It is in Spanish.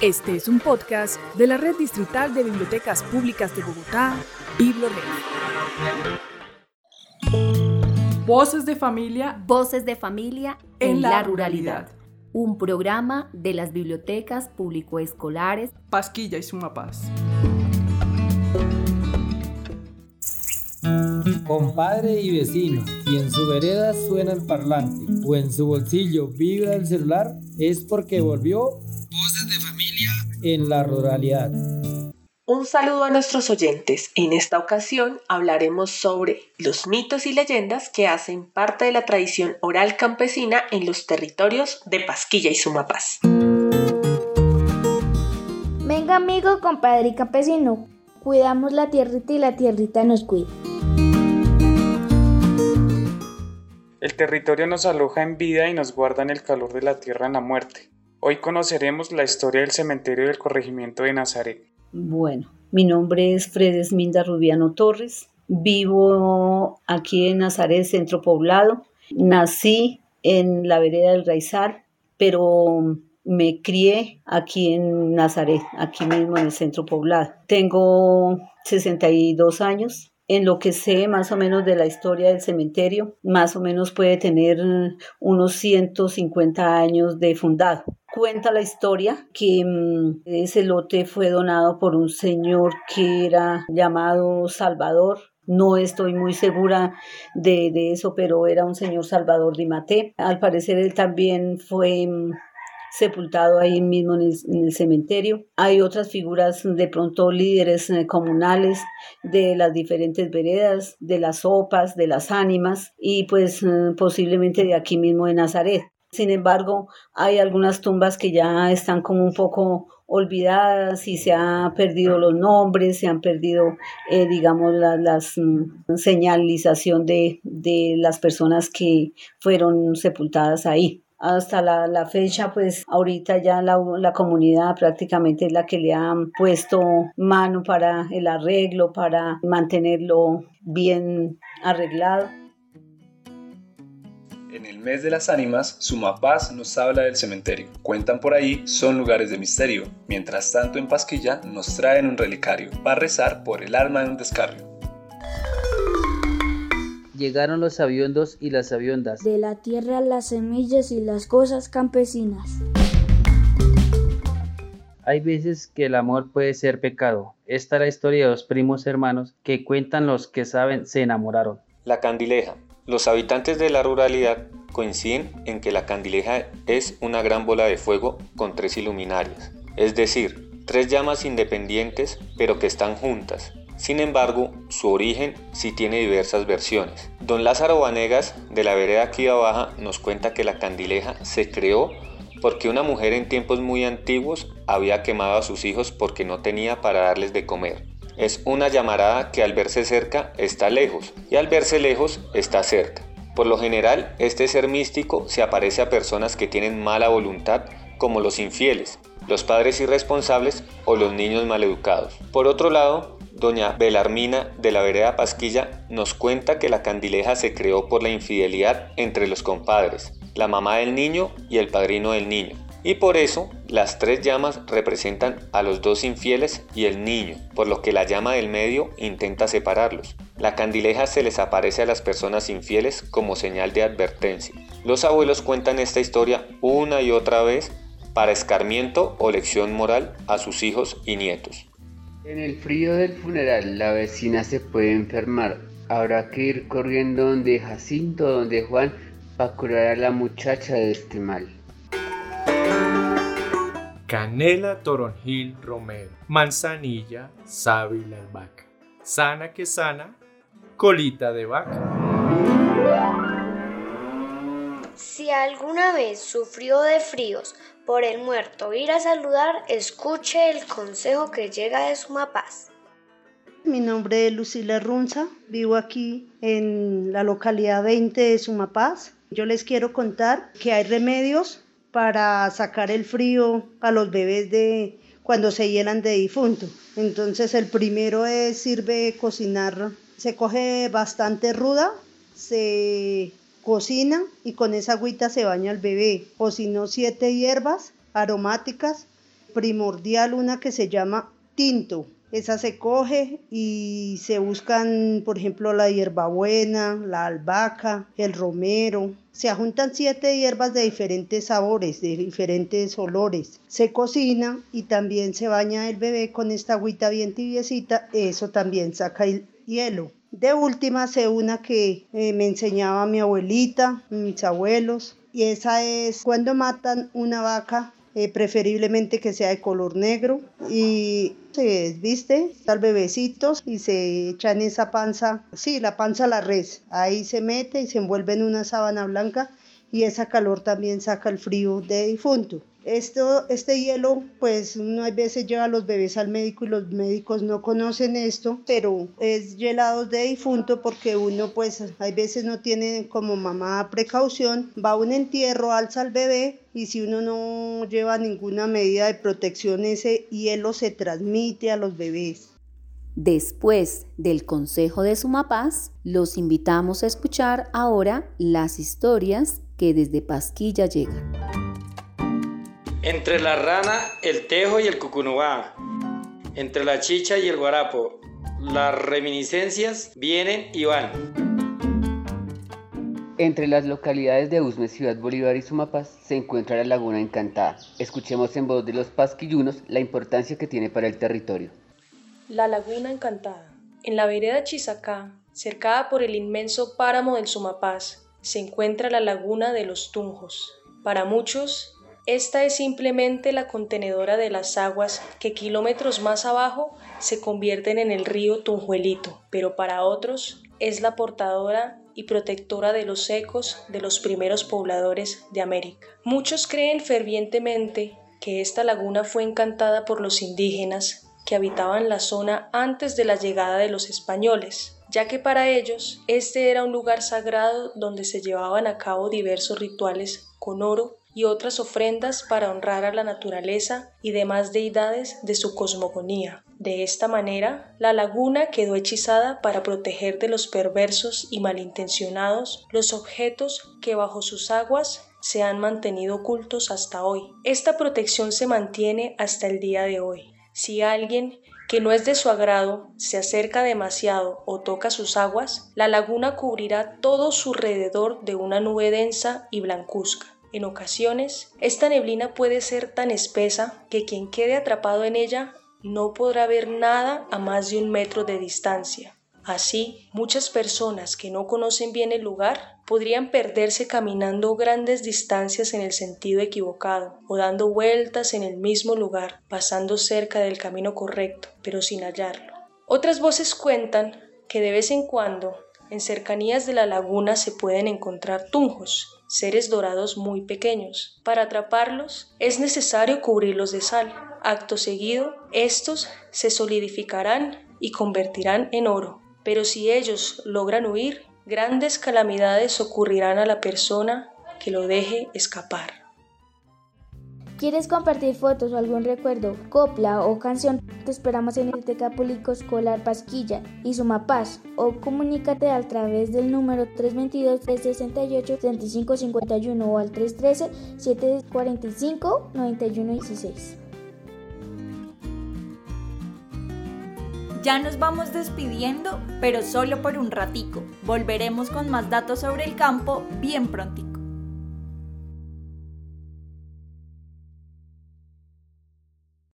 Este es un podcast de la Red Distrital de Bibliotecas Públicas de Bogotá, BibloRed. Voces de familia. Voces de familia en, la, ruralidad. Un programa de las bibliotecas público-escolares Pasquilla y Sumapaz. Compadre y vecino, si en su vereda suena el parlante o en su bolsillo vibra el celular, es porque volvió en la ruralidad. Un saludo a nuestros oyentes. En esta ocasión hablaremos sobre los mitos y leyendas que hacen parte de la tradición oral campesina en los territorios de Pasquilla y Sumapaz. Venga amigo, compadre y campesino, cuidamos la tierrita y la tierrita nos cuida. El territorio nos aloja en vida y nos guarda en el calor de la tierra en la muerte. Hoy conoceremos la historia del cementerio del corregimiento de Nazaret. Bueno, mi nombre es Fredesminda Rubiano Torres. Vivo aquí en Nazaret, centro poblado. Nací en la vereda del Raizal, pero me crié aquí en Nazaret, aquí mismo en el centro poblado. Tengo 62 años en lo que sé más o menos de la historia del cementerio, más o menos puede tener unos 150 años de fundado. Cuenta la historia que mm, ese lote fue donado por un señor que era llamado Salvador no estoy muy segura de, de, eso, pero era un señor Salvador Dimaté. Al parecer él también fue mm, sepultado ahí mismo en el, cementerio. Hay otras figuras, de pronto líderes eh, comunales de las diferentes veredas, de las sopas, de las ánimas y pues eh, posiblemente de aquí mismo de Nazaret. Sin embargo, hay algunas tumbas que ya están como un poco olvidadas y se han perdido los nombres, se han perdido, eh, digamos, la las, mm, señalización de, de las personas que fueron sepultadas ahí hasta la, fecha, pues ahorita ya la, la, comunidad prácticamente es la que le han puesto mano para el arreglo, para mantenerlo bien arreglado. En el mes de las ánimas, Sumapaz nos habla del cementerio. Cuentan por ahí, son lugares de misterio. Mientras tanto, en Pasquilla nos traen un relicario para rezar por el alma de un descarrio llegaron los aviondos y las aviondas. De la tierra las semillas y las cosas campesinas. Hay veces que el amor puede ser pecado. Esta es la historia de dos primos hermanos que cuentan los que saben se enamoraron. La candileja. Los habitantes de la ruralidad coinciden en que la candileja es una gran bola de fuego con tres iluminarias, es decir, tres llamas independientes pero que están juntas, sin embargo, su origen sí tiene diversas versiones. Don Lázaro Vanegas, de la vereda Quida Baja, nos cuenta que la candileja se creó porque una mujer en tiempos muy antiguos había quemado a sus hijos porque no tenía para darles de comer. Es una llamarada que al verse cerca está lejos y al verse lejos está cerca. Por lo general, este ser místico se aparece a personas que tienen mala voluntad como los infieles, los padres irresponsables o los niños maleducados. Por otro lado, Doña Belarmina de la vereda Pasquilla nos cuenta que la candileja se creó por la infidelidad entre los compadres, la mamá del niño y el padrino del niño. Y por eso las tres llamas representan a los dos infieles y el niño, por lo que la llama del medio intenta separarlos. La candileja se les aparece a las personas infieles como señal de advertencia. Los abuelos cuentan esta historia una y otra vez para escarmiento o lección moral a sus hijos y nietos. En el frío del funeral la vecina se puede enfermar. Habrá que ir corriendo donde Jacinto, donde Juan, para curar a la muchacha de este mal. Canela, toronjil, romero, manzanilla, sábila, albahaca. Sana que sana, colita de vaca. Alguna vez sufrió de fríos por el muerto ir a saludar, escuche el consejo que llega de Sumapaz. Mi nombre es Lucila Runza, vivo aquí en la localidad 20 de Sumapaz. Yo les quiero contar que hay remedios para sacar el frío a los bebés de cuando se llenan de difunto. Entonces el primero es sirve cocinar, se coge bastante ruda, se cocina y con esa agüita se baña el bebé. O si no, siete hierbas aromáticas primordial una que se llama tinto. Esa se coge y se buscan, por ejemplo, la hierbabuena, la albahaca, el romero. Se juntan siete hierbas de diferentes sabores, de diferentes olores. Se cocina y también se baña el bebé con esta agüita bien tibiecita. Eso también saca el hielo. De última sé una que eh, me enseñaba mi abuelita, mis abuelos, y esa es cuando matan una vaca eh, preferiblemente que sea de color negro y se desviste al bebecito y se echa en esa panza, sí, la panza a la res, ahí se mete y se envuelve en una sábana blanca y esa calor también saca el frío de difunto. Esto, este hielo, pues uno a veces lleva a los bebés al médico y los médicos no conocen esto, pero es helado de difunto porque uno pues a veces no tiene como mamá precaución, va a un entierro, alza al bebé y si uno no lleva ninguna medida de protección, ese hielo se transmite a los bebés. Después del consejo de Sumapaz, los invitamos a escuchar ahora las historias que desde Pasquilla llegan. Entre la rana, el tejo y el cucunubá. Entre la chicha y el guarapo. Las reminiscencias vienen y van. Entre las localidades de Usme, Ciudad Bolívar y Sumapaz se encuentra la Laguna Encantada. Escuchemos en voz de los pasquillunos la importancia que tiene para el territorio. La Laguna Encantada. En la vereda Chisacá, cercada por el inmenso páramo del Sumapaz, se encuentra la Laguna de los Tunjos. Para muchos, esta es simplemente la contenedora de las aguas que kilómetros más abajo se convierten en el río Tunjuelito, pero para otros es la portadora y protectora de los ecos de los primeros pobladores de América. Muchos creen fervientemente que esta laguna fue encantada por los indígenas que habitaban la zona antes de la llegada de los españoles, ya que para ellos este era un lugar sagrado donde se llevaban a cabo diversos rituales con oro y otras ofrendas para honrar a la naturaleza y demás deidades de su cosmogonía. De esta manera, la laguna quedó hechizada para proteger de los perversos y malintencionados los objetos que bajo sus aguas se han mantenido ocultos hasta hoy. Esta protección se mantiene hasta el día de hoy. Si alguien que no es de su agrado se acerca demasiado o toca sus aguas, la laguna cubrirá todo su alrededor de una nube densa y blancuzca. En ocasiones, esta neblina puede ser tan espesa que quien quede atrapado en ella no podrá ver nada a más de un metro de distancia. Así, muchas personas que no conocen bien el lugar podrían perderse caminando grandes distancias en el sentido equivocado o dando vueltas en el mismo lugar, pasando cerca del camino correcto, pero sin hallarlo. Otras voces cuentan que de vez en cuando en cercanías de la laguna se pueden encontrar tunjos, seres dorados muy pequeños. Para atraparlos es necesario cubrirlos de sal. Acto seguido, estos se solidificarán y convertirán en oro. Pero si ellos logran huir, grandes calamidades ocurrirán a la persona que lo deje escapar. ¿Quieres compartir fotos o algún recuerdo, copla o canción? Te esperamos en Biblioteca Público Escolar Pasquilla y Sumapaz o comunícate a través del número 322-368-3551 o al 313-745-9116. Ya nos vamos despidiendo, pero solo por un ratico. Volveremos con más datos sobre el campo bien pronto.